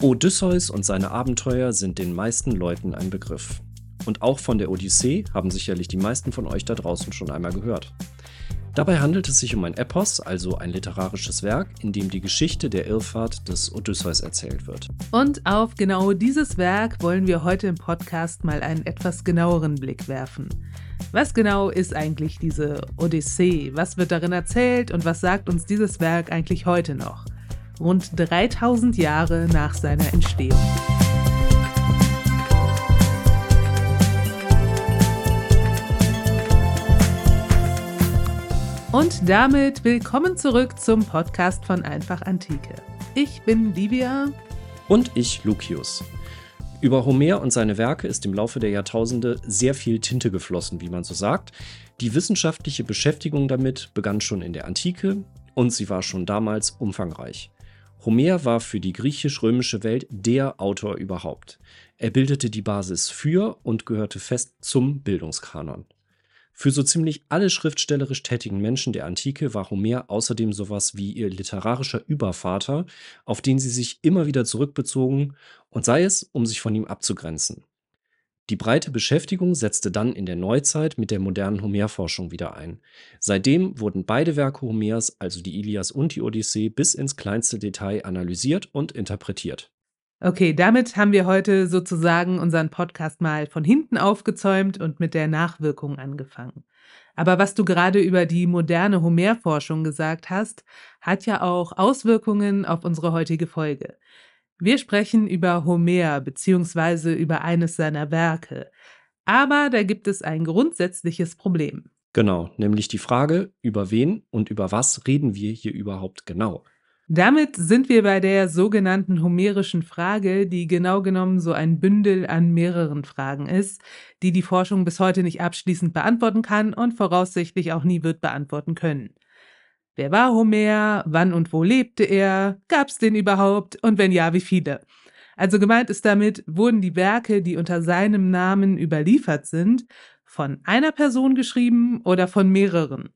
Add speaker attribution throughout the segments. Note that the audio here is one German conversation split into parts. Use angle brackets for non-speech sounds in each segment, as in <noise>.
Speaker 1: Odysseus und seine Abenteuer sind den meisten Leuten ein Begriff. Und auch von der Odyssee haben sicherlich die meisten von euch da draußen schon einmal gehört. Dabei handelt es sich um ein Epos, also ein literarisches Werk, in dem die Geschichte der Irrfahrt des Odysseus erzählt wird.
Speaker 2: Und auf genau dieses Werk wollen wir heute im Podcast mal einen etwas genaueren Blick werfen. Was genau ist eigentlich diese Odyssee? Was wird darin erzählt und was sagt uns dieses Werk eigentlich heute noch? Rund 3000 Jahre nach seiner Entstehung. Und damit willkommen zurück zum Podcast von Einfach Antike. Ich bin Livia.
Speaker 1: Und ich, Lucius. Über Homer und seine Werke ist im Laufe der Jahrtausende sehr viel Tinte geflossen, wie man so sagt. Die wissenschaftliche Beschäftigung damit begann schon in der Antike und sie war schon damals umfangreich. Homer war für die griechisch-römische Welt der Autor überhaupt. Er bildete die Basis für und gehörte fest zum Bildungskanon. Für so ziemlich alle schriftstellerisch tätigen Menschen der Antike war Homer außerdem sowas wie ihr literarischer Übervater, auf den sie sich immer wieder zurückbezogen, und sei es, um sich von ihm abzugrenzen. Die breite Beschäftigung setzte dann in der Neuzeit mit der modernen Homerforschung wieder ein. Seitdem wurden beide Werke Homers, also die Ilias und die Odyssee, bis ins kleinste Detail analysiert und interpretiert.
Speaker 2: Okay, damit haben wir heute sozusagen unseren Podcast mal von hinten aufgezäumt und mit der Nachwirkung angefangen. Aber was du gerade über die moderne Homerforschung gesagt hast, hat ja auch Auswirkungen auf unsere heutige Folge. Wir sprechen über Homer beziehungsweise über eines seiner Werke. Aber da gibt es ein grundsätzliches Problem.
Speaker 1: Genau, nämlich die Frage, über wen und über was reden wir hier überhaupt genau?
Speaker 2: Damit sind wir bei der sogenannten homerischen Frage, die genau genommen so ein Bündel an mehreren Fragen ist, die die Forschung bis heute nicht abschließend beantworten kann und voraussichtlich auch nie wird beantworten können. Wer war Homer? Wann und wo lebte er? Gab es den überhaupt? Und wenn ja, wie viele? Also gemeint ist damit, wurden die Werke, die unter seinem Namen überliefert sind, von einer Person geschrieben oder von mehreren?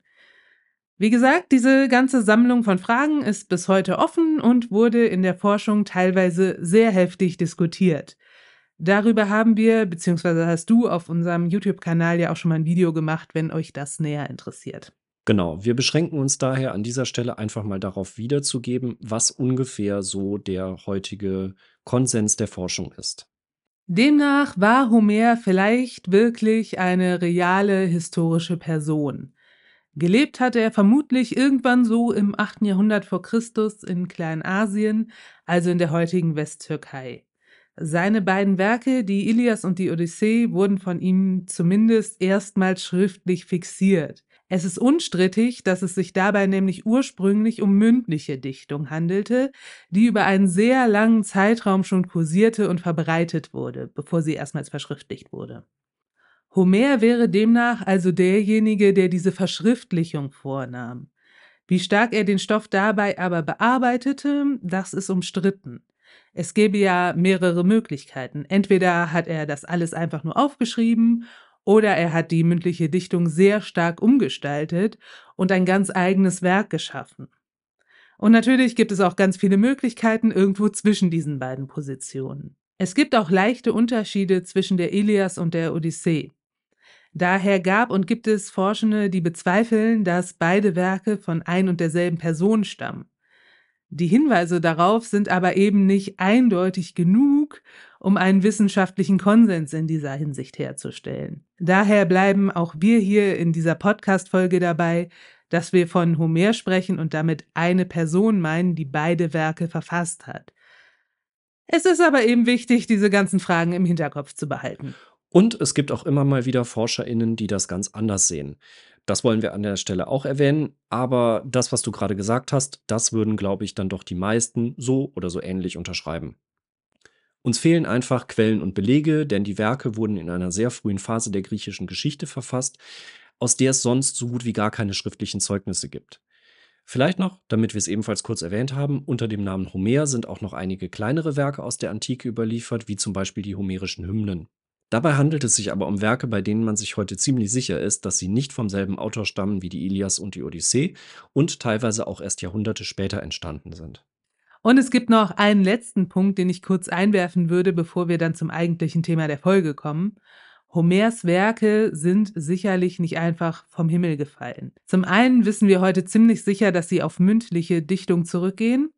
Speaker 2: Wie gesagt, diese ganze Sammlung von Fragen ist bis heute offen und wurde in der Forschung teilweise sehr heftig diskutiert. Darüber haben wir, beziehungsweise hast du auf unserem YouTube-Kanal ja auch schon mal ein Video gemacht, wenn euch das näher interessiert.
Speaker 1: Genau, wir beschränken uns daher an dieser Stelle einfach mal darauf wiederzugeben, was ungefähr so der heutige Konsens der Forschung ist.
Speaker 2: Demnach war Homer vielleicht wirklich eine reale historische Person. Gelebt hatte er vermutlich irgendwann so im 8. Jahrhundert vor Christus in Kleinasien, also in der heutigen Westtürkei. Seine beiden Werke, die Ilias und die Odyssee, wurden von ihm zumindest erstmals schriftlich fixiert. Es ist unstrittig, dass es sich dabei nämlich ursprünglich um mündliche Dichtung handelte, die über einen sehr langen Zeitraum schon kursierte und verbreitet wurde, bevor sie erstmals verschriftlicht wurde. Homer wäre demnach also derjenige, der diese Verschriftlichung vornahm. Wie stark er den Stoff dabei aber bearbeitete, das ist umstritten. Es gäbe ja mehrere Möglichkeiten. Entweder hat er das alles einfach nur aufgeschrieben oder er hat die mündliche Dichtung sehr stark umgestaltet und ein ganz eigenes Werk geschaffen. Und natürlich gibt es auch ganz viele Möglichkeiten irgendwo zwischen diesen beiden Positionen. Es gibt auch leichte Unterschiede zwischen der Ilias und der Odyssee. Daher gab und gibt es Forschende, die bezweifeln, dass beide Werke von ein und derselben Person stammen. Die Hinweise darauf sind aber eben nicht eindeutig genug, um einen wissenschaftlichen Konsens in dieser Hinsicht herzustellen. Daher bleiben auch wir hier in dieser Podcast-Folge dabei, dass wir von Homer sprechen und damit eine Person meinen, die beide Werke verfasst hat. Es ist aber eben wichtig, diese ganzen Fragen im Hinterkopf zu behalten.
Speaker 1: Und es gibt auch immer mal wieder ForscherInnen, die das ganz anders sehen. Das wollen wir an der Stelle auch erwähnen, aber das, was du gerade gesagt hast, das würden, glaube ich, dann doch die meisten so oder so ähnlich unterschreiben. Uns fehlen einfach Quellen und Belege, denn die Werke wurden in einer sehr frühen Phase der griechischen Geschichte verfasst, aus der es sonst so gut wie gar keine schriftlichen Zeugnisse gibt. Vielleicht noch, damit wir es ebenfalls kurz erwähnt haben, unter dem Namen Homer sind auch noch einige kleinere Werke aus der Antike überliefert, wie zum Beispiel die homerischen Hymnen. Dabei handelt es sich aber um Werke, bei denen man sich heute ziemlich sicher ist, dass sie nicht vom selben Autor stammen wie die Ilias und die Odyssee und teilweise auch erst Jahrhunderte später entstanden sind.
Speaker 2: Und es gibt noch einen letzten Punkt, den ich kurz einwerfen würde, bevor wir dann zum eigentlichen Thema der Folge kommen. Homers Werke sind sicherlich nicht einfach vom Himmel gefallen. Zum einen wissen wir heute ziemlich sicher, dass sie auf mündliche Dichtung zurückgehen.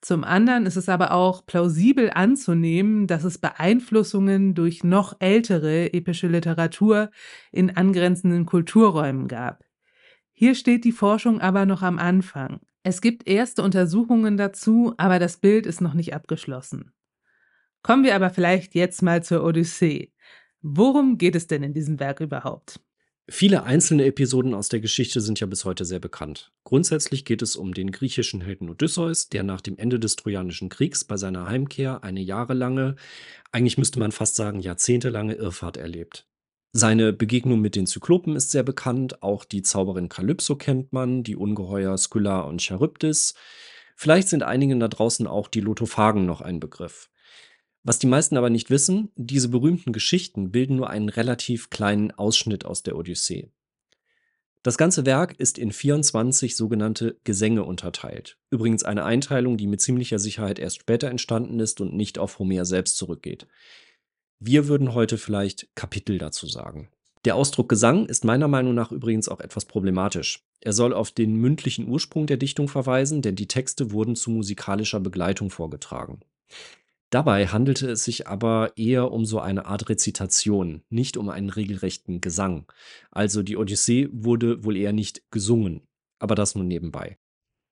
Speaker 2: Zum anderen ist es aber auch plausibel anzunehmen, dass es Beeinflussungen durch noch ältere epische Literatur in angrenzenden Kulturräumen gab. Hier steht die Forschung aber noch am Anfang. Es gibt erste Untersuchungen dazu, aber das Bild ist noch nicht abgeschlossen. Kommen wir aber vielleicht jetzt mal zur Odyssee. Worum geht es denn in diesem Werk überhaupt?
Speaker 1: Viele einzelne Episoden aus der Geschichte sind ja bis heute sehr bekannt. Grundsätzlich geht es um den griechischen Helden Odysseus, der nach dem Ende des Trojanischen Kriegs bei seiner Heimkehr eine jahrelange, eigentlich müsste man fast sagen jahrzehntelange Irrfahrt erlebt. Seine Begegnung mit den Zyklopen ist sehr bekannt, auch die Zauberin Kalypso kennt man, die Ungeheuer Skylla und Charybdis. Vielleicht sind einigen da draußen auch die Lotophagen noch ein Begriff. Was die meisten aber nicht wissen, diese berühmten Geschichten bilden nur einen relativ kleinen Ausschnitt aus der Odyssee. Das ganze Werk ist in 24 sogenannte Gesänge unterteilt. Übrigens eine Einteilung, die mit ziemlicher Sicherheit erst später entstanden ist und nicht auf Homer selbst zurückgeht. Wir würden heute vielleicht Kapitel dazu sagen. Der Ausdruck Gesang ist meiner Meinung nach übrigens auch etwas problematisch. Er soll auf den mündlichen Ursprung der Dichtung verweisen, denn die Texte wurden zu musikalischer Begleitung vorgetragen. Dabei handelte es sich aber eher um so eine Art Rezitation, nicht um einen regelrechten Gesang. Also die Odyssee wurde wohl eher nicht gesungen, aber das nur nebenbei.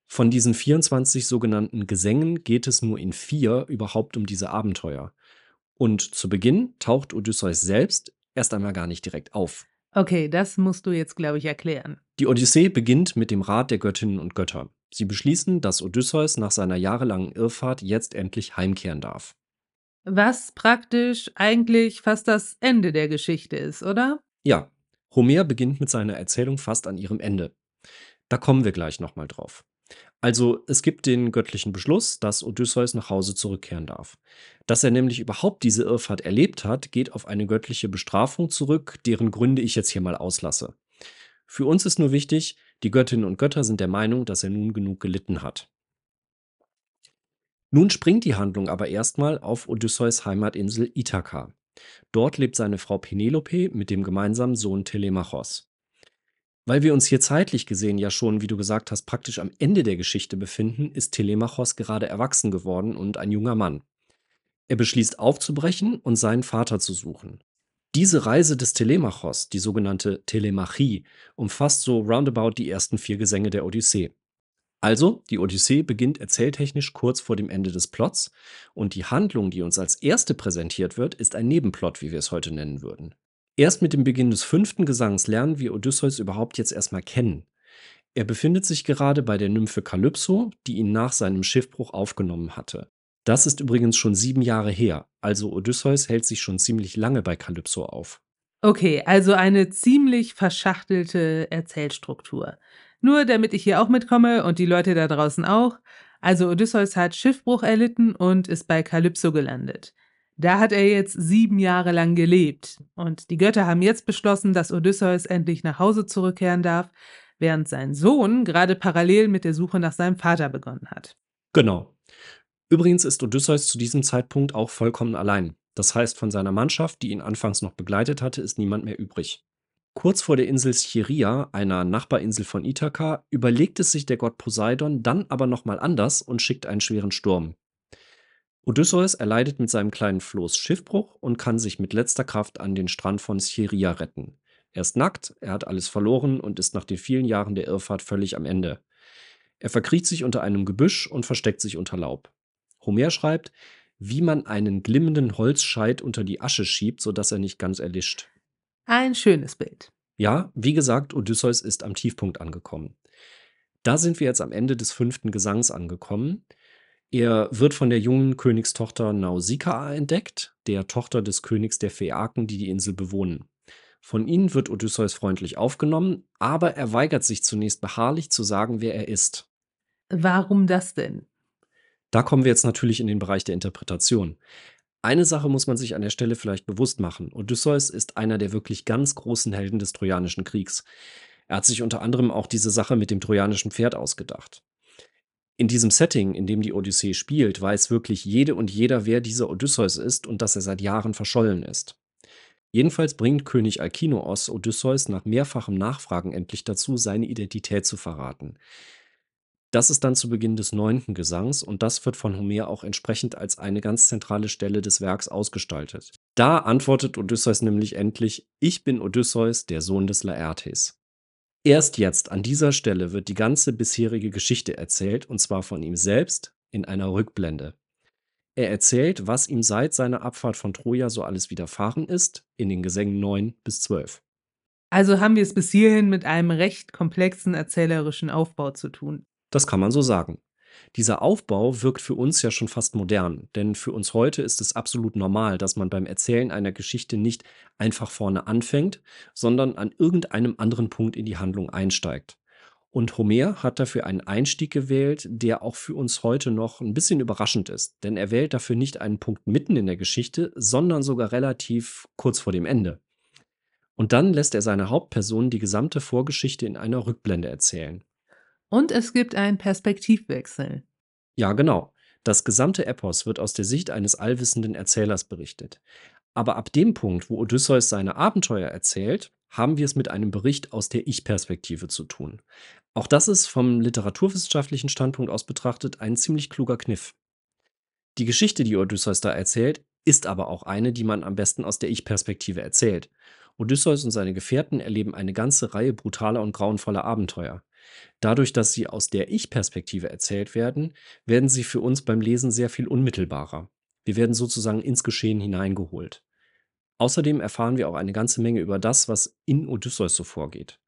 Speaker 1: Von diesen 24 sogenannten Gesängen geht es nur in vier überhaupt um diese Abenteuer. Und zu Beginn taucht Odysseus selbst erst einmal gar nicht direkt auf.
Speaker 2: Okay, das musst du jetzt, glaube ich, erklären.
Speaker 1: Die Odyssee beginnt mit dem Rat der Göttinnen und Götter. Sie beschließen, dass Odysseus nach seiner jahrelangen Irrfahrt jetzt endlich heimkehren darf.
Speaker 2: Was praktisch eigentlich fast das Ende der Geschichte ist, oder?
Speaker 1: Ja, Homer beginnt mit seiner Erzählung fast an ihrem Ende. Da kommen wir gleich nochmal drauf. Also es gibt den göttlichen Beschluss, dass Odysseus nach Hause zurückkehren darf. Dass er nämlich überhaupt diese Irrfahrt erlebt hat, geht auf eine göttliche Bestrafung zurück, deren Gründe ich jetzt hier mal auslasse. Für uns ist nur wichtig, die Göttinnen und Götter sind der Meinung, dass er nun genug gelitten hat. Nun springt die Handlung aber erstmal auf Odysseus Heimatinsel Ithaka. Dort lebt seine Frau Penelope mit dem gemeinsamen Sohn Telemachos. Weil wir uns hier zeitlich gesehen ja schon, wie du gesagt hast, praktisch am Ende der Geschichte befinden, ist Telemachos gerade erwachsen geworden und ein junger Mann. Er beschließt aufzubrechen und seinen Vater zu suchen. Diese Reise des Telemachos, die sogenannte Telemachie, umfasst so roundabout die ersten vier Gesänge der Odyssee. Also, die Odyssee beginnt erzähltechnisch kurz vor dem Ende des Plots und die Handlung, die uns als erste präsentiert wird, ist ein Nebenplot, wie wir es heute nennen würden. Erst mit dem Beginn des fünften Gesangs lernen wir Odysseus überhaupt jetzt erstmal kennen. Er befindet sich gerade bei der Nymphe Kalypso, die ihn nach seinem Schiffbruch aufgenommen hatte. Das ist übrigens schon sieben Jahre her, also Odysseus hält sich schon ziemlich lange bei Kalypso auf.
Speaker 2: Okay, also eine ziemlich verschachtelte Erzählstruktur. Nur damit ich hier auch mitkomme und die Leute da draußen auch. Also Odysseus hat Schiffbruch erlitten und ist bei Kalypso gelandet. Da hat er jetzt sieben Jahre lang gelebt. Und die Götter haben jetzt beschlossen, dass Odysseus endlich nach Hause zurückkehren darf, während sein Sohn gerade parallel mit der Suche nach seinem Vater begonnen hat.
Speaker 1: Genau. Übrigens ist Odysseus zu diesem Zeitpunkt auch vollkommen allein. Das heißt, von seiner Mannschaft, die ihn anfangs noch begleitet hatte, ist niemand mehr übrig. Kurz vor der Insel Scheria, einer Nachbarinsel von Ithaka, überlegt es sich der Gott Poseidon dann aber nochmal anders und schickt einen schweren Sturm. Odysseus erleidet mit seinem kleinen Floß Schiffbruch und kann sich mit letzter Kraft an den Strand von Scheria retten. Er ist nackt, er hat alles verloren und ist nach den vielen Jahren der Irrfahrt völlig am Ende. Er verkriecht sich unter einem Gebüsch und versteckt sich unter Laub. Homer schreibt, wie man einen glimmenden Holzscheit unter die Asche schiebt, sodass er nicht ganz erlischt.
Speaker 2: Ein schönes Bild.
Speaker 1: Ja, wie gesagt, Odysseus ist am Tiefpunkt angekommen. Da sind wir jetzt am Ende des fünften Gesangs angekommen. Er wird von der jungen Königstochter Nausikaa entdeckt, der Tochter des Königs der Phäaken, die die Insel bewohnen. Von ihnen wird Odysseus freundlich aufgenommen, aber er weigert sich zunächst beharrlich zu sagen, wer er ist.
Speaker 2: Warum das denn?
Speaker 1: Da kommen wir jetzt natürlich in den Bereich der Interpretation. Eine Sache muss man sich an der Stelle vielleicht bewusst machen. Odysseus ist einer der wirklich ganz großen Helden des Trojanischen Kriegs. Er hat sich unter anderem auch diese Sache mit dem trojanischen Pferd ausgedacht. In diesem Setting, in dem die Odyssee spielt, weiß wirklich jede und jeder, wer dieser Odysseus ist und dass er seit Jahren verschollen ist. Jedenfalls bringt König Alkinoos Odysseus nach mehrfachem Nachfragen endlich dazu, seine Identität zu verraten. Das ist dann zu Beginn des neunten Gesangs und das wird von Homer auch entsprechend als eine ganz zentrale Stelle des Werks ausgestaltet. Da antwortet Odysseus nämlich endlich: Ich bin Odysseus, der Sohn des Laertes. Erst jetzt, an dieser Stelle, wird die ganze bisherige Geschichte erzählt, und zwar von ihm selbst in einer Rückblende. Er erzählt, was ihm seit seiner Abfahrt von Troja so alles widerfahren ist, in den Gesängen 9 bis 12.
Speaker 2: Also haben wir es bis hierhin mit einem recht komplexen erzählerischen Aufbau zu tun.
Speaker 1: Das kann man so sagen. Dieser Aufbau wirkt für uns ja schon fast modern, denn für uns heute ist es absolut normal, dass man beim Erzählen einer Geschichte nicht einfach vorne anfängt, sondern an irgendeinem anderen Punkt in die Handlung einsteigt. Und Homer hat dafür einen Einstieg gewählt, der auch für uns heute noch ein bisschen überraschend ist, denn er wählt dafür nicht einen Punkt mitten in der Geschichte, sondern sogar relativ kurz vor dem Ende. Und dann lässt er seine Hauptperson die gesamte Vorgeschichte in einer Rückblende erzählen.
Speaker 2: Und es gibt einen Perspektivwechsel.
Speaker 1: Ja, genau. Das gesamte Epos wird aus der Sicht eines allwissenden Erzählers berichtet. Aber ab dem Punkt, wo Odysseus seine Abenteuer erzählt, haben wir es mit einem Bericht aus der Ich-Perspektive zu tun. Auch das ist vom literaturwissenschaftlichen Standpunkt aus betrachtet ein ziemlich kluger Kniff. Die Geschichte, die Odysseus da erzählt, ist aber auch eine, die man am besten aus der Ich-Perspektive erzählt. Odysseus und seine Gefährten erleben eine ganze Reihe brutaler und grauenvoller Abenteuer. Dadurch, dass sie aus der Ich-Perspektive erzählt werden, werden sie für uns beim Lesen sehr viel unmittelbarer. Wir werden sozusagen ins Geschehen hineingeholt. Außerdem erfahren wir auch eine ganze Menge über das, was in Odysseus so vorgeht.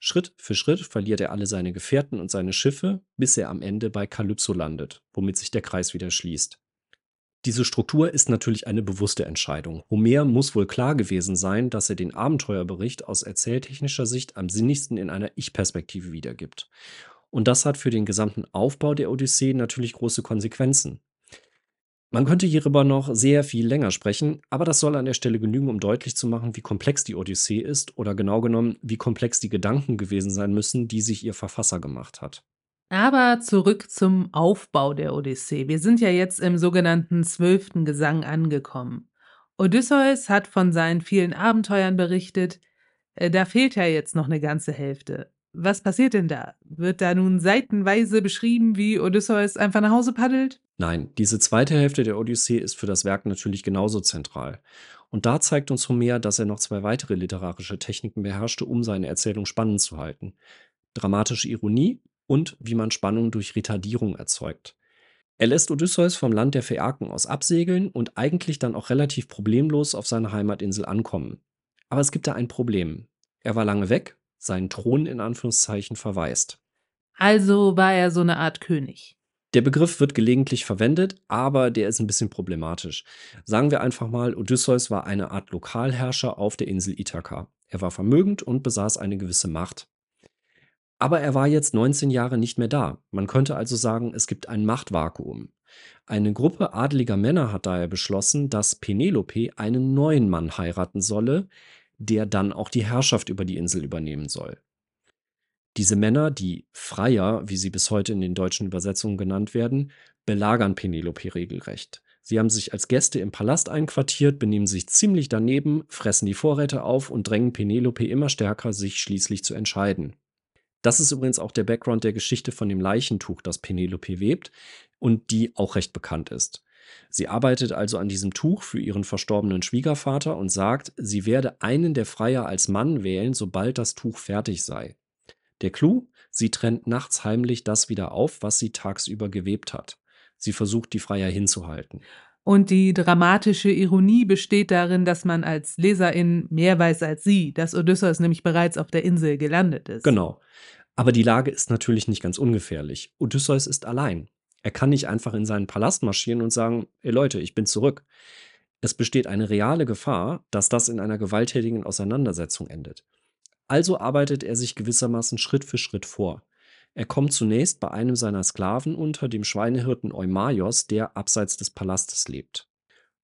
Speaker 1: Schritt für Schritt verliert er alle seine Gefährten und seine Schiffe, bis er am Ende bei Kalypso landet, womit sich der Kreis wieder schließt. Diese Struktur ist natürlich eine bewusste Entscheidung. Homer muss wohl klar gewesen sein, dass er den Abenteuerbericht aus erzähltechnischer Sicht am sinnigsten in einer Ich-Perspektive wiedergibt. Und das hat für den gesamten Aufbau der Odyssee natürlich große Konsequenzen. Man könnte hierüber noch sehr viel länger sprechen, aber das soll an der Stelle genügen, um deutlich zu machen, wie komplex die Odyssee ist oder genau genommen, wie komplex die Gedanken gewesen sein müssen, die sich ihr Verfasser gemacht hat.
Speaker 2: Aber zurück zum Aufbau der Odyssee. Wir sind ja jetzt im sogenannten zwölften Gesang angekommen. Odysseus hat von seinen vielen Abenteuern berichtet. Äh, da fehlt ja jetzt noch eine ganze Hälfte. Was passiert denn da? Wird da nun seitenweise beschrieben, wie Odysseus einfach nach Hause paddelt?
Speaker 1: Nein, diese zweite Hälfte der Odyssee ist für das Werk natürlich genauso zentral. Und da zeigt uns Homer, dass er noch zwei weitere literarische Techniken beherrschte, um seine Erzählung spannend zu halten. Dramatische Ironie und wie man Spannung durch Retardierung erzeugt. Er lässt Odysseus vom Land der Phäaken aus absegeln und eigentlich dann auch relativ problemlos auf seiner Heimatinsel ankommen. Aber es gibt da ein Problem. Er war lange weg, seinen Thron in Anführungszeichen verwaist.
Speaker 2: Also war er so eine Art König.
Speaker 1: Der Begriff wird gelegentlich verwendet, aber der ist ein bisschen problematisch. Sagen wir einfach mal, Odysseus war eine Art Lokalherrscher auf der Insel Ithaka. Er war vermögend und besaß eine gewisse Macht. Aber er war jetzt 19 Jahre nicht mehr da. Man könnte also sagen, es gibt ein Machtvakuum. Eine Gruppe adeliger Männer hat daher beschlossen, dass Penelope einen neuen Mann heiraten solle, der dann auch die Herrschaft über die Insel übernehmen soll. Diese Männer, die Freier, wie sie bis heute in den deutschen Übersetzungen genannt werden, belagern Penelope regelrecht. Sie haben sich als Gäste im Palast einquartiert, benehmen sich ziemlich daneben, fressen die Vorräte auf und drängen Penelope immer stärker, sich schließlich zu entscheiden. Das ist übrigens auch der Background der Geschichte von dem Leichentuch, das Penelope webt und die auch recht bekannt ist. Sie arbeitet also an diesem Tuch für ihren verstorbenen Schwiegervater und sagt, sie werde einen der Freier als Mann wählen, sobald das Tuch fertig sei. Der Clou, sie trennt nachts heimlich das wieder auf, was sie tagsüber gewebt hat. Sie versucht, die Freier hinzuhalten.
Speaker 2: Und die dramatische Ironie besteht darin, dass man als Leserin mehr weiß als sie, dass Odysseus nämlich bereits auf der Insel gelandet ist.
Speaker 1: Genau. Aber die Lage ist natürlich nicht ganz ungefährlich. Odysseus ist allein. Er kann nicht einfach in seinen Palast marschieren und sagen, ey Leute, ich bin zurück. Es besteht eine reale Gefahr, dass das in einer gewalttätigen Auseinandersetzung endet. Also arbeitet er sich gewissermaßen Schritt für Schritt vor. Er kommt zunächst bei einem seiner Sklaven unter, dem Schweinehirten Eumaios, der abseits des Palastes lebt.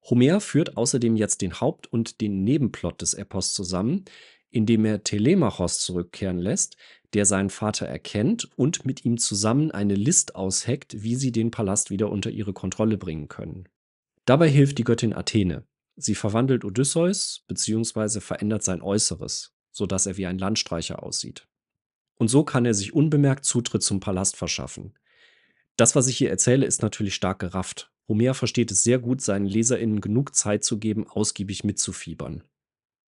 Speaker 1: Homer führt außerdem jetzt den Haupt- und den Nebenplot des Epos zusammen, indem er Telemachos zurückkehren lässt, der seinen Vater erkennt und mit ihm zusammen eine List ausheckt, wie sie den Palast wieder unter ihre Kontrolle bringen können. Dabei hilft die Göttin Athene. Sie verwandelt Odysseus bzw. verändert sein Äußeres, sodass er wie ein Landstreicher aussieht. Und so kann er sich unbemerkt Zutritt zum Palast verschaffen. Das, was ich hier erzähle, ist natürlich stark gerafft. Homer versteht es sehr gut, seinen LeserInnen genug Zeit zu geben, ausgiebig mitzufiebern.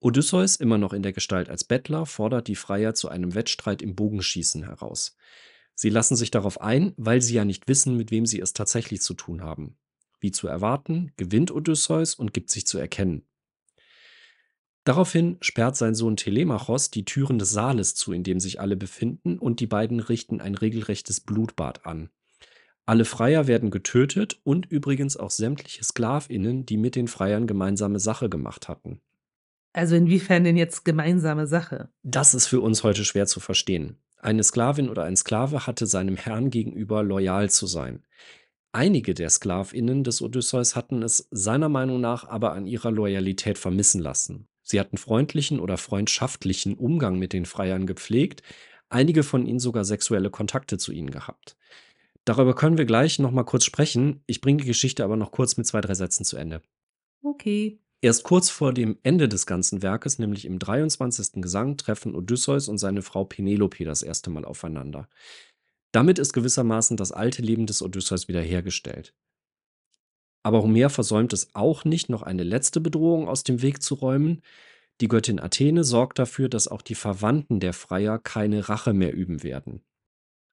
Speaker 1: Odysseus, immer noch in der Gestalt als Bettler, fordert die Freier zu einem Wettstreit im Bogenschießen heraus. Sie lassen sich darauf ein, weil sie ja nicht wissen, mit wem sie es tatsächlich zu tun haben. Wie zu erwarten, gewinnt Odysseus und gibt sich zu erkennen. Daraufhin sperrt sein Sohn Telemachos die Türen des Saales zu, in dem sich alle befinden, und die beiden richten ein regelrechtes Blutbad an. Alle Freier werden getötet und übrigens auch sämtliche Sklavinnen, die mit den Freiern gemeinsame Sache gemacht hatten.
Speaker 2: Also inwiefern denn jetzt gemeinsame Sache?
Speaker 1: Das ist für uns heute schwer zu verstehen. Eine Sklavin oder ein Sklave hatte seinem Herrn gegenüber loyal zu sein. Einige der Sklavinnen des Odysseus hatten es seiner Meinung nach aber an ihrer Loyalität vermissen lassen. Sie hatten freundlichen oder freundschaftlichen Umgang mit den Freiern gepflegt, einige von ihnen sogar sexuelle Kontakte zu ihnen gehabt. Darüber können wir gleich noch mal kurz sprechen. Ich bringe die Geschichte aber noch kurz mit zwei, drei Sätzen zu Ende.
Speaker 2: Okay.
Speaker 1: Erst kurz vor dem Ende des ganzen Werkes, nämlich im 23. Gesang, treffen Odysseus und seine Frau Penelope das erste Mal aufeinander. Damit ist gewissermaßen das alte Leben des Odysseus wiederhergestellt. Aber Homer versäumt es auch nicht, noch eine letzte Bedrohung aus dem Weg zu räumen. Die Göttin Athene sorgt dafür, dass auch die Verwandten der Freier keine Rache mehr üben werden.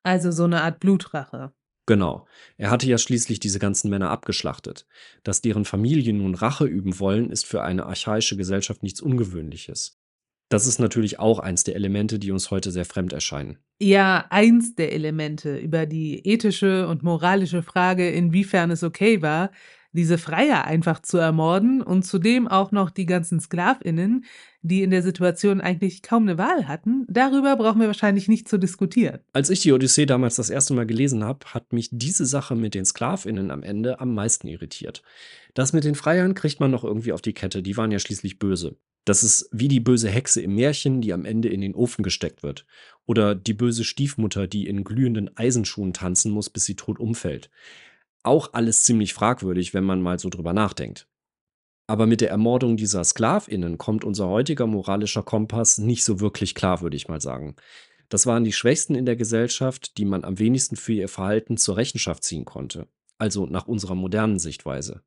Speaker 2: Also so eine Art Blutrache.
Speaker 1: Genau. Er hatte ja schließlich diese ganzen Männer abgeschlachtet. Dass deren Familien nun Rache üben wollen, ist für eine archaische Gesellschaft nichts Ungewöhnliches. Das ist natürlich auch eins der Elemente, die uns heute sehr fremd erscheinen.
Speaker 2: Ja, eins der Elemente über die ethische und moralische Frage, inwiefern es okay war, diese Freier einfach zu ermorden und zudem auch noch die ganzen Sklavinnen, die in der Situation eigentlich kaum eine Wahl hatten, darüber brauchen wir wahrscheinlich nicht zu diskutieren.
Speaker 1: Als ich die Odyssee damals das erste Mal gelesen habe, hat mich diese Sache mit den Sklavinnen am Ende am meisten irritiert. Das mit den Freiern kriegt man noch irgendwie auf die Kette, die waren ja schließlich böse. Das ist wie die böse Hexe im Märchen, die am Ende in den Ofen gesteckt wird. Oder die böse Stiefmutter, die in glühenden Eisenschuhen tanzen muss, bis sie tot umfällt. Auch alles ziemlich fragwürdig, wenn man mal so drüber nachdenkt. Aber mit der Ermordung dieser Sklavinnen kommt unser heutiger moralischer Kompass nicht so wirklich klar, würde ich mal sagen. Das waren die Schwächsten in der Gesellschaft, die man am wenigsten für ihr Verhalten zur Rechenschaft ziehen konnte. Also nach unserer modernen Sichtweise.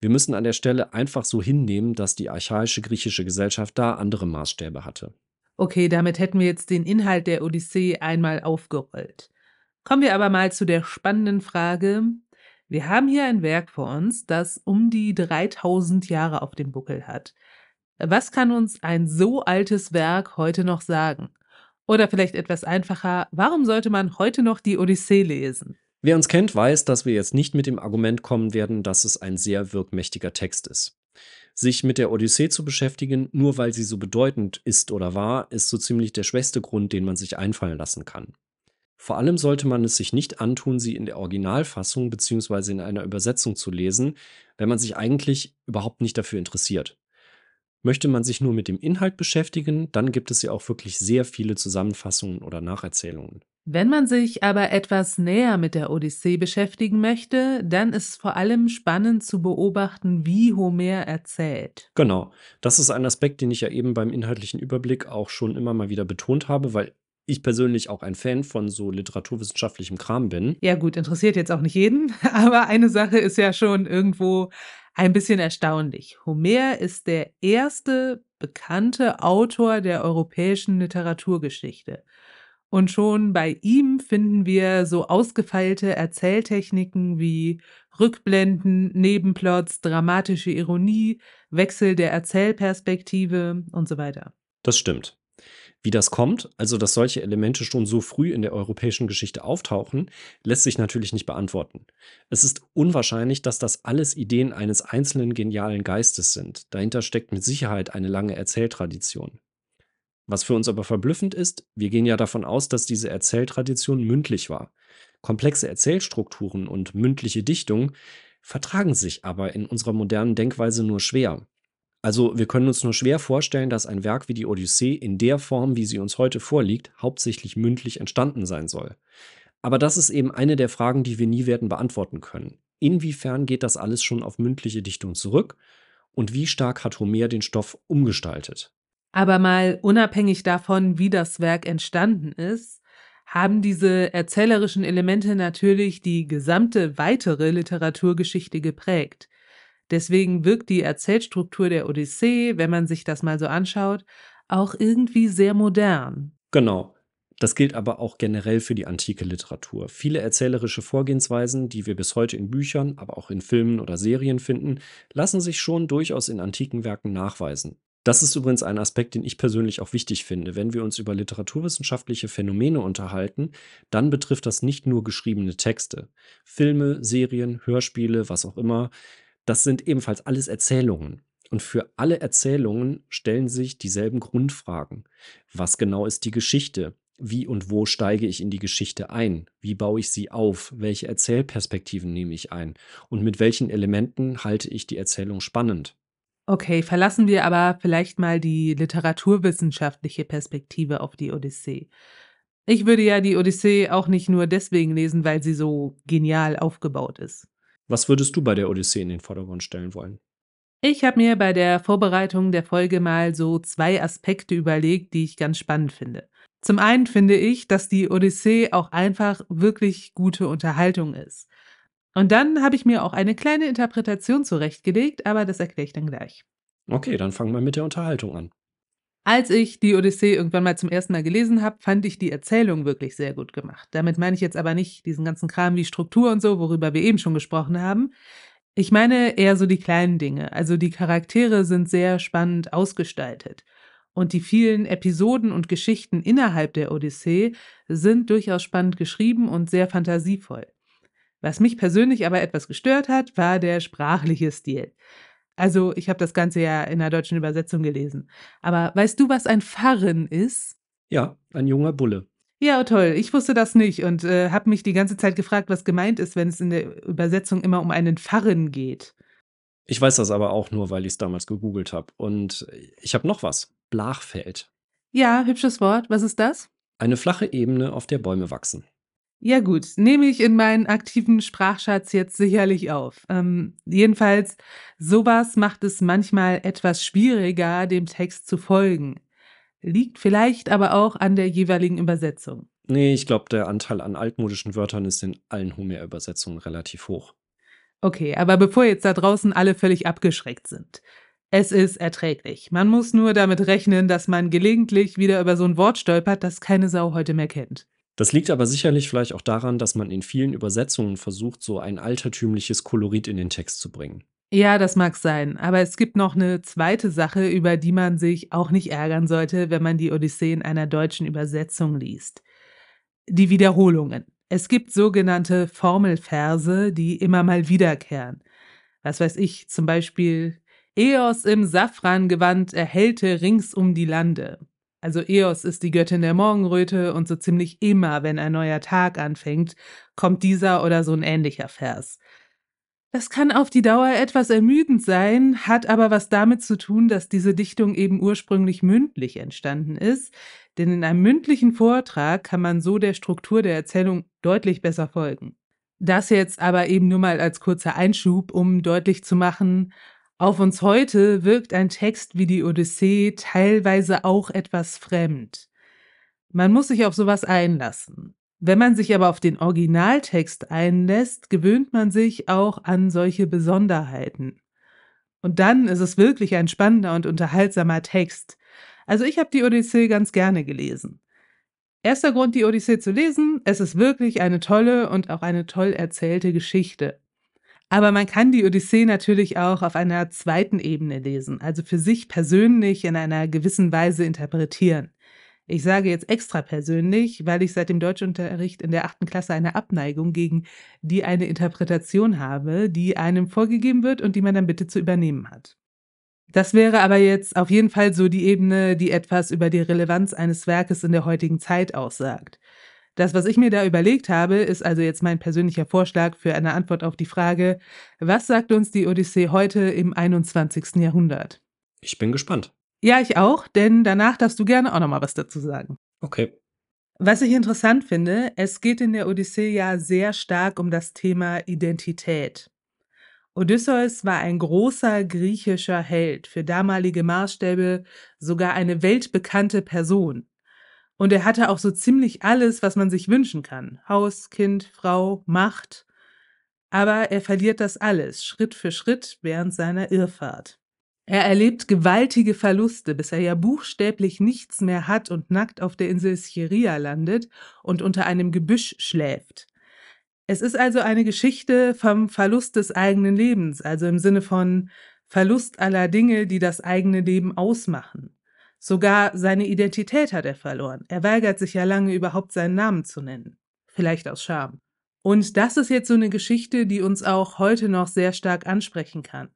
Speaker 1: Wir müssen an der Stelle einfach so hinnehmen, dass die archaische griechische Gesellschaft da andere Maßstäbe hatte.
Speaker 2: Okay, damit hätten wir jetzt den Inhalt der Odyssee einmal aufgerollt. Kommen wir aber mal zu der spannenden Frage, wir haben hier ein Werk vor uns, das um die 3000 Jahre auf dem Buckel hat. Was kann uns ein so altes Werk heute noch sagen? Oder vielleicht etwas einfacher, warum sollte man heute noch die Odyssee lesen?
Speaker 1: Wer uns kennt, weiß, dass wir jetzt nicht mit dem Argument kommen werden, dass es ein sehr wirkmächtiger Text ist. Sich mit der Odyssee zu beschäftigen, nur weil sie so bedeutend ist oder war, ist so ziemlich der schwächste Grund, den man sich einfallen lassen kann. Vor allem sollte man es sich nicht antun, sie in der Originalfassung bzw. in einer Übersetzung zu lesen, wenn man sich eigentlich überhaupt nicht dafür interessiert. Möchte man sich nur mit dem Inhalt beschäftigen, dann gibt es ja auch wirklich sehr viele Zusammenfassungen oder Nacherzählungen.
Speaker 2: Wenn man sich aber etwas näher mit der Odyssee beschäftigen möchte, dann ist vor allem spannend zu beobachten, wie Homer erzählt.
Speaker 1: Genau, das ist ein Aspekt, den ich ja eben beim inhaltlichen Überblick auch schon immer mal wieder betont habe, weil ich persönlich auch ein Fan von so literaturwissenschaftlichem Kram bin.
Speaker 2: Ja gut, interessiert jetzt auch nicht jeden, <laughs> aber eine Sache ist ja schon irgendwo ein bisschen erstaunlich. Homer ist der erste bekannte Autor der europäischen Literaturgeschichte. Und schon bei ihm finden wir so ausgefeilte Erzähltechniken wie Rückblenden, Nebenplots, dramatische Ironie, Wechsel der Erzählperspektive und so weiter.
Speaker 1: Das stimmt. Wie das kommt, also dass solche Elemente schon so früh in der europäischen Geschichte auftauchen, lässt sich natürlich nicht beantworten. Es ist unwahrscheinlich, dass das alles Ideen eines einzelnen genialen Geistes sind. Dahinter steckt mit Sicherheit eine lange Erzähltradition. Was für uns aber verblüffend ist, wir gehen ja davon aus, dass diese Erzähltradition mündlich war. Komplexe Erzählstrukturen und mündliche Dichtung vertragen sich aber in unserer modernen Denkweise nur schwer. Also wir können uns nur schwer vorstellen, dass ein Werk wie die Odyssee in der Form, wie sie uns heute vorliegt, hauptsächlich mündlich entstanden sein soll. Aber das ist eben eine der Fragen, die wir nie werden beantworten können. Inwiefern geht das alles schon auf mündliche Dichtung zurück und wie stark hat Homer den Stoff umgestaltet?
Speaker 2: Aber mal unabhängig davon, wie das Werk entstanden ist, haben diese erzählerischen Elemente natürlich die gesamte weitere Literaturgeschichte geprägt. Deswegen wirkt die Erzählstruktur der Odyssee, wenn man sich das mal so anschaut, auch irgendwie sehr modern.
Speaker 1: Genau. Das gilt aber auch generell für die antike Literatur. Viele erzählerische Vorgehensweisen, die wir bis heute in Büchern, aber auch in Filmen oder Serien finden, lassen sich schon durchaus in antiken Werken nachweisen. Das ist übrigens ein Aspekt, den ich persönlich auch wichtig finde. Wenn wir uns über literaturwissenschaftliche Phänomene unterhalten, dann betrifft das nicht nur geschriebene Texte. Filme, Serien, Hörspiele, was auch immer, das sind ebenfalls alles Erzählungen. Und für alle Erzählungen stellen sich dieselben Grundfragen. Was genau ist die Geschichte? Wie und wo steige ich in die Geschichte ein? Wie baue ich sie auf? Welche Erzählperspektiven nehme ich ein? Und mit welchen Elementen halte ich die Erzählung spannend?
Speaker 2: Okay, verlassen wir aber vielleicht mal die literaturwissenschaftliche Perspektive auf die Odyssee. Ich würde ja die Odyssee auch nicht nur deswegen lesen, weil sie so genial aufgebaut ist.
Speaker 1: Was würdest du bei der Odyssee in den Vordergrund stellen wollen?
Speaker 2: Ich habe mir bei der Vorbereitung der Folge mal so zwei Aspekte überlegt, die ich ganz spannend finde. Zum einen finde ich, dass die Odyssee auch einfach wirklich gute Unterhaltung ist. Und dann habe ich mir auch eine kleine Interpretation zurechtgelegt, aber das erkläre ich dann gleich.
Speaker 1: Okay, dann fangen wir mit der Unterhaltung an.
Speaker 2: Als ich die Odyssee irgendwann mal zum ersten Mal gelesen habe, fand ich die Erzählung wirklich sehr gut gemacht. Damit meine ich jetzt aber nicht diesen ganzen Kram wie Struktur und so, worüber wir eben schon gesprochen haben. Ich meine eher so die kleinen Dinge. Also die Charaktere sind sehr spannend ausgestaltet. Und die vielen Episoden und Geschichten innerhalb der Odyssee sind durchaus spannend geschrieben und sehr fantasievoll. Was mich persönlich aber etwas gestört hat, war der sprachliche Stil. Also, ich habe das Ganze ja in der deutschen Übersetzung gelesen. Aber weißt du, was ein Pfarren ist?
Speaker 1: Ja, ein junger Bulle.
Speaker 2: Ja, toll. Ich wusste das nicht und äh, habe mich die ganze Zeit gefragt, was gemeint ist, wenn es in der Übersetzung immer um einen Pfarren geht.
Speaker 1: Ich weiß das aber auch nur, weil ich es damals gegoogelt habe. Und ich habe noch was. Blachfeld.
Speaker 2: Ja, hübsches Wort. Was ist das?
Speaker 1: Eine flache Ebene, auf der Bäume wachsen.
Speaker 2: Ja gut, nehme ich in meinen aktiven Sprachschatz jetzt sicherlich auf. Ähm, jedenfalls, sowas macht es manchmal etwas schwieriger, dem Text zu folgen. Liegt vielleicht aber auch an der jeweiligen Übersetzung.
Speaker 1: Nee, ich glaube, der Anteil an altmodischen Wörtern ist in allen Homer-Übersetzungen relativ hoch.
Speaker 2: Okay, aber bevor jetzt da draußen alle völlig abgeschreckt sind. Es ist erträglich. Man muss nur damit rechnen, dass man gelegentlich wieder über so ein Wort stolpert, das keine Sau heute mehr kennt.
Speaker 1: Das liegt aber sicherlich vielleicht auch daran, dass man in vielen Übersetzungen versucht, so ein altertümliches Kolorit in den Text zu bringen.
Speaker 2: Ja, das mag sein, aber es gibt noch eine zweite Sache, über die man sich auch nicht ärgern sollte, wenn man die Odyssee in einer deutschen Übersetzung liest. Die Wiederholungen. Es gibt sogenannte Formelverse, die immer mal wiederkehren. Was weiß ich, zum Beispiel Eos im Safrangewand erhellte rings um die Lande. Also Eos ist die Göttin der Morgenröte und so ziemlich immer, wenn ein neuer Tag anfängt, kommt dieser oder so ein ähnlicher Vers. Das kann auf die Dauer etwas ermüdend sein, hat aber was damit zu tun, dass diese Dichtung eben ursprünglich mündlich entstanden ist, denn in einem mündlichen Vortrag kann man so der Struktur der Erzählung deutlich besser folgen. Das jetzt aber eben nur mal als kurzer Einschub, um deutlich zu machen, auf uns heute wirkt ein Text wie die Odyssee teilweise auch etwas fremd. Man muss sich auf sowas einlassen. Wenn man sich aber auf den Originaltext einlässt, gewöhnt man sich auch an solche Besonderheiten. Und dann ist es wirklich ein spannender und unterhaltsamer Text. Also ich habe die Odyssee ganz gerne gelesen. Erster Grund, die Odyssee zu lesen, es ist wirklich eine tolle und auch eine toll erzählte Geschichte. Aber man kann die Odyssee natürlich auch auf einer zweiten Ebene lesen, also für sich persönlich in einer gewissen Weise interpretieren. Ich sage jetzt extra persönlich, weil ich seit dem Deutschunterricht in der achten Klasse eine Abneigung gegen die eine Interpretation habe, die einem vorgegeben wird und die man dann bitte zu übernehmen hat. Das wäre aber jetzt auf jeden Fall so die Ebene, die etwas über die Relevanz eines Werkes in der heutigen Zeit aussagt. Das, was ich mir da überlegt habe, ist also jetzt mein persönlicher Vorschlag für eine Antwort auf die Frage, was sagt uns die Odyssee heute im 21. Jahrhundert?
Speaker 1: Ich bin gespannt.
Speaker 2: Ja, ich auch, denn danach darfst du gerne auch noch mal was dazu sagen.
Speaker 1: Okay.
Speaker 2: Was ich interessant finde, es geht in der Odyssee ja sehr stark um das Thema Identität. Odysseus war ein großer griechischer Held, für damalige Maßstäbe sogar eine weltbekannte Person. Und er hatte auch so ziemlich alles, was man sich wünschen kann. Haus, Kind, Frau, Macht. Aber er verliert das alles Schritt für Schritt während seiner Irrfahrt. Er erlebt gewaltige Verluste, bis er ja buchstäblich nichts mehr hat und nackt auf der Insel Scheria landet und unter einem Gebüsch schläft. Es ist also eine Geschichte vom Verlust des eigenen Lebens, also im Sinne von Verlust aller Dinge, die das eigene Leben ausmachen. Sogar seine Identität hat er verloren. Er weigert sich ja lange überhaupt seinen Namen zu nennen. Vielleicht aus Scham. Und das ist jetzt so eine Geschichte, die uns auch heute noch sehr stark ansprechen kann.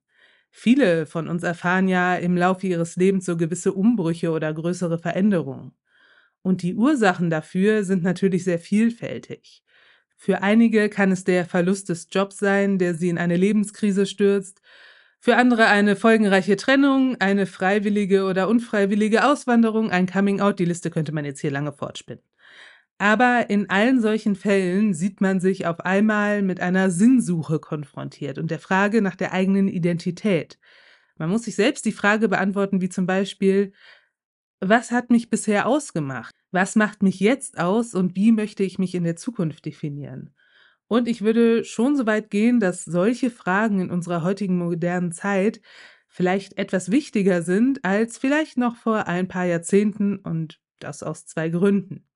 Speaker 2: Viele von uns erfahren ja im Laufe ihres Lebens so gewisse Umbrüche oder größere Veränderungen. Und die Ursachen dafür sind natürlich sehr vielfältig. Für einige kann es der Verlust des Jobs sein, der sie in eine Lebenskrise stürzt. Für andere eine folgenreiche Trennung, eine freiwillige oder unfreiwillige Auswanderung, ein Coming-out. Die Liste könnte man jetzt hier lange fortspinnen. Aber in allen solchen Fällen sieht man sich auf einmal mit einer Sinnsuche konfrontiert und der Frage nach der eigenen Identität. Man muss sich selbst die Frage beantworten, wie zum Beispiel, was hat mich bisher ausgemacht? Was macht mich jetzt aus und wie möchte ich mich in der Zukunft definieren? Und ich würde schon so weit gehen, dass solche Fragen in unserer heutigen modernen Zeit vielleicht etwas wichtiger sind als vielleicht noch vor ein paar Jahrzehnten und das aus zwei Gründen.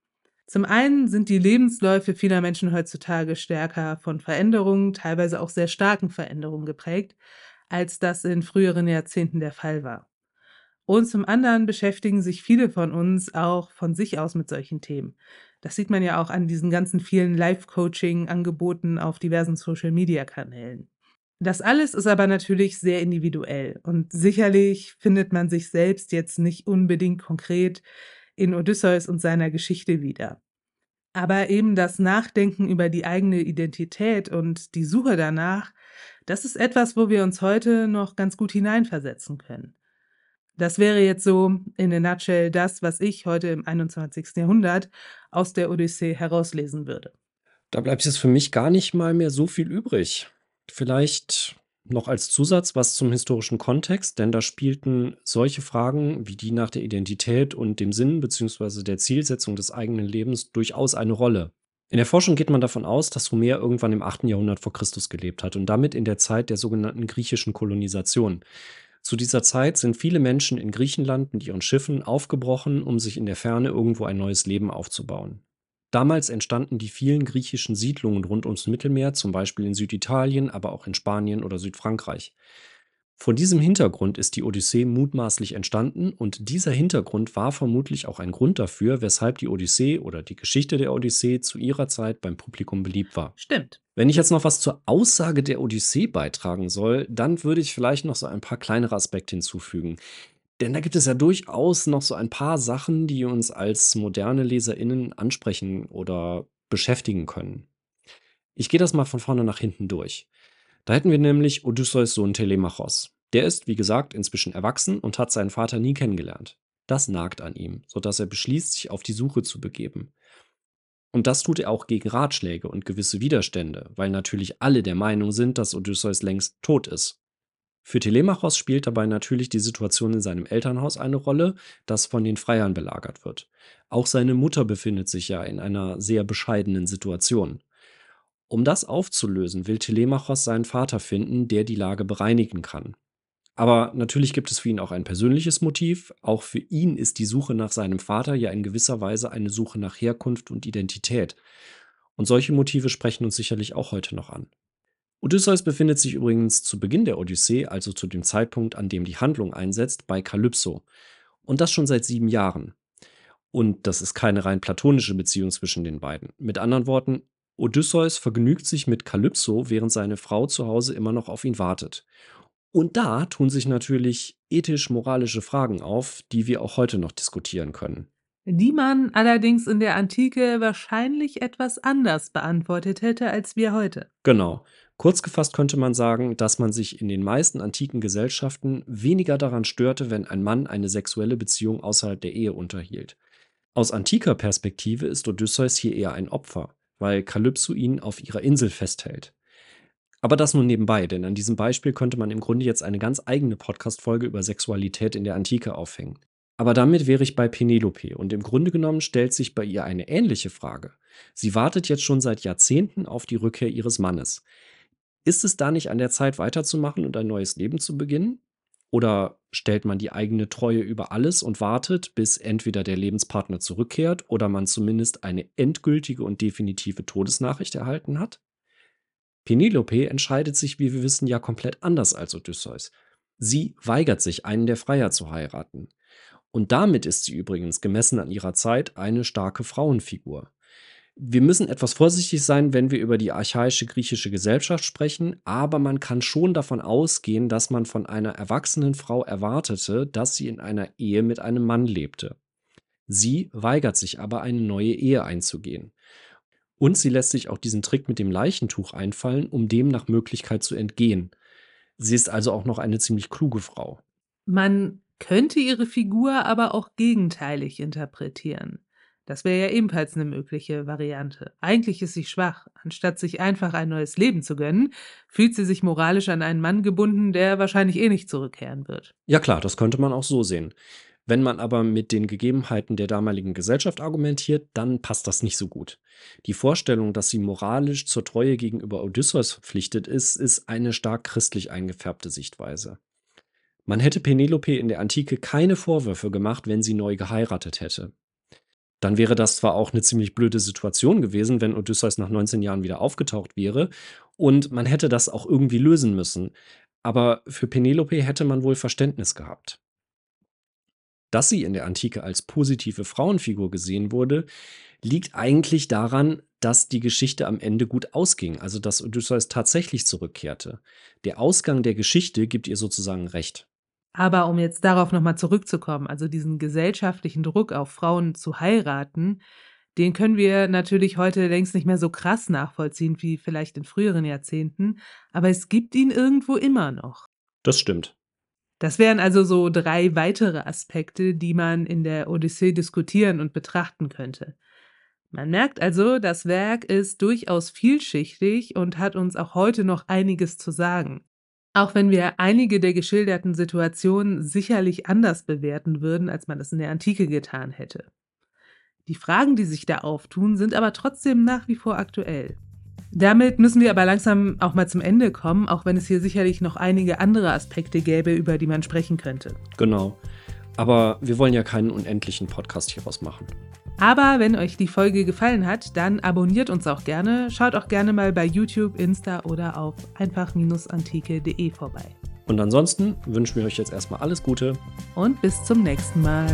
Speaker 2: Zum einen sind die Lebensläufe vieler Menschen heutzutage stärker von Veränderungen, teilweise auch sehr starken Veränderungen geprägt, als das in früheren Jahrzehnten der Fall war. Und zum anderen beschäftigen sich viele von uns auch von sich aus mit solchen Themen. Das sieht man ja auch an diesen ganzen vielen Live-Coaching-Angeboten auf diversen Social-Media-Kanälen. Das alles ist aber natürlich sehr individuell und sicherlich findet man sich selbst jetzt nicht unbedingt konkret in Odysseus und seiner Geschichte wieder. Aber eben das Nachdenken über die eigene Identität und die Suche danach, das ist etwas, wo wir uns heute noch ganz gut hineinversetzen können. Das wäre jetzt so in a nutshell das, was ich heute im 21. Jahrhundert aus der Odyssee herauslesen würde.
Speaker 1: Da bleibt jetzt für mich gar nicht mal mehr so viel übrig. Vielleicht noch als Zusatz was zum historischen Kontext, denn da spielten solche Fragen wie die nach der Identität und dem Sinn bzw. der Zielsetzung des eigenen Lebens durchaus eine Rolle. In der Forschung geht man davon aus, dass Homer irgendwann im 8. Jahrhundert vor Christus gelebt hat und damit in der Zeit der sogenannten griechischen Kolonisation. Zu dieser Zeit sind viele Menschen in Griechenland mit ihren Schiffen aufgebrochen, um sich in der Ferne irgendwo ein neues Leben aufzubauen. Damals entstanden die vielen griechischen Siedlungen rund ums Mittelmeer, zum Beispiel in Süditalien, aber auch in Spanien oder Südfrankreich. Vor diesem Hintergrund ist die Odyssee mutmaßlich entstanden und dieser Hintergrund war vermutlich auch ein Grund dafür, weshalb die Odyssee oder die Geschichte der Odyssee zu ihrer Zeit beim Publikum beliebt war.
Speaker 2: Stimmt.
Speaker 1: Wenn ich jetzt noch was zur Aussage der Odyssee beitragen soll, dann würde ich vielleicht noch so ein paar kleinere Aspekte hinzufügen. Denn da gibt es ja durchaus noch so ein paar Sachen, die uns als moderne LeserInnen ansprechen oder beschäftigen können. Ich gehe das mal von vorne nach hinten durch. Da hätten wir nämlich Odysseus Sohn Telemachos. Der ist, wie gesagt, inzwischen erwachsen und hat seinen Vater nie kennengelernt. Das nagt an ihm, sodass er beschließt, sich auf die Suche zu begeben. Und das tut er auch gegen Ratschläge und gewisse Widerstände, weil natürlich alle der Meinung sind, dass Odysseus längst tot ist. Für Telemachos spielt dabei natürlich die Situation in seinem Elternhaus eine Rolle, das von den Freiern belagert wird. Auch seine Mutter befindet sich ja in einer sehr bescheidenen Situation. Um das aufzulösen, will Telemachos seinen Vater finden, der die Lage bereinigen kann. Aber natürlich gibt es für ihn auch ein persönliches Motiv. Auch für ihn ist die Suche nach seinem Vater ja in gewisser Weise eine Suche nach Herkunft und Identität. Und solche Motive sprechen uns sicherlich auch heute noch an. Odysseus befindet sich übrigens zu Beginn der Odyssee, also zu dem Zeitpunkt, an dem die Handlung einsetzt, bei Kalypso. Und das schon seit sieben Jahren. Und das ist keine rein platonische Beziehung zwischen den beiden. Mit anderen Worten, Odysseus vergnügt sich mit Kalypso, während seine Frau zu Hause immer noch auf ihn wartet. Und da tun sich natürlich ethisch-moralische Fragen auf, die wir auch heute noch diskutieren können.
Speaker 2: Die man allerdings in der Antike wahrscheinlich etwas anders beantwortet hätte als wir heute.
Speaker 1: Genau. Kurz gefasst könnte man sagen, dass man sich in den meisten antiken Gesellschaften weniger daran störte, wenn ein Mann eine sexuelle Beziehung außerhalb der Ehe unterhielt. Aus antiker Perspektive ist Odysseus hier eher ein Opfer, weil Kalypso ihn auf ihrer Insel festhält. Aber das nur nebenbei, denn an diesem Beispiel könnte man im Grunde jetzt eine ganz eigene Podcast-Folge über Sexualität in der Antike aufhängen. Aber damit wäre ich bei Penelope und im Grunde genommen stellt sich bei ihr eine ähnliche Frage. Sie wartet jetzt schon seit Jahrzehnten auf die Rückkehr ihres Mannes. Ist es da nicht an der Zeit weiterzumachen und ein neues Leben zu beginnen? Oder stellt man die eigene Treue über alles und wartet, bis entweder der Lebenspartner zurückkehrt oder man zumindest eine endgültige und definitive Todesnachricht erhalten hat? Penelope entscheidet sich, wie wir wissen, ja komplett anders als Odysseus. Sie weigert sich, einen der Freier zu heiraten. Und damit ist sie übrigens, gemessen an ihrer Zeit, eine starke Frauenfigur. Wir müssen etwas vorsichtig sein, wenn wir über die archaische griechische Gesellschaft sprechen, aber man kann schon davon ausgehen, dass man von einer erwachsenen Frau erwartete, dass sie in einer Ehe mit einem Mann lebte. Sie weigert sich aber, eine neue Ehe einzugehen. Und sie lässt sich auch diesen Trick mit dem Leichentuch einfallen, um dem nach Möglichkeit zu entgehen. Sie ist also auch noch eine ziemlich kluge Frau.
Speaker 2: Man könnte ihre Figur aber auch gegenteilig interpretieren. Das wäre ja ebenfalls eine mögliche Variante. Eigentlich ist sie schwach. Anstatt sich einfach ein neues Leben zu gönnen, fühlt sie sich moralisch an einen Mann gebunden, der wahrscheinlich eh nicht zurückkehren wird.
Speaker 1: Ja klar, das könnte man auch so sehen. Wenn man aber mit den Gegebenheiten der damaligen Gesellschaft argumentiert, dann passt das nicht so gut. Die Vorstellung, dass sie moralisch zur Treue gegenüber Odysseus verpflichtet ist, ist eine stark christlich eingefärbte Sichtweise. Man hätte Penelope in der Antike keine Vorwürfe gemacht, wenn sie neu geheiratet hätte. Dann wäre das zwar auch eine ziemlich blöde Situation gewesen, wenn Odysseus nach 19 Jahren wieder aufgetaucht wäre, und man hätte das auch irgendwie lösen müssen. Aber für Penelope hätte man wohl Verständnis gehabt. Dass sie in der Antike als positive Frauenfigur gesehen wurde, liegt eigentlich daran, dass die Geschichte am Ende gut ausging, also dass Odysseus tatsächlich zurückkehrte. Der Ausgang der Geschichte gibt ihr sozusagen recht.
Speaker 2: Aber um jetzt darauf nochmal zurückzukommen, also diesen gesellschaftlichen Druck auf Frauen zu heiraten, den können wir natürlich heute längst nicht mehr so krass nachvollziehen wie vielleicht in früheren Jahrzehnten, aber es gibt ihn irgendwo immer noch.
Speaker 1: Das stimmt.
Speaker 2: Das wären also so drei weitere Aspekte, die man in der Odyssee diskutieren und betrachten könnte. Man merkt also, das Werk ist durchaus vielschichtig und hat uns auch heute noch einiges zu sagen. Auch wenn wir einige der geschilderten Situationen sicherlich anders bewerten würden, als man es in der Antike getan hätte. Die Fragen, die sich da auftun, sind aber trotzdem nach wie vor aktuell. Damit müssen wir aber langsam auch mal zum Ende kommen, auch wenn es hier sicherlich noch einige andere Aspekte gäbe, über die man sprechen könnte.
Speaker 1: Genau. Aber wir wollen ja keinen unendlichen Podcast hieraus machen.
Speaker 2: Aber wenn euch die Folge gefallen hat, dann abonniert uns auch gerne. Schaut auch gerne mal bei YouTube, Insta oder auf einfach-antike.de vorbei.
Speaker 1: Und ansonsten wünschen wir euch jetzt erstmal alles Gute.
Speaker 2: Und bis zum nächsten Mal.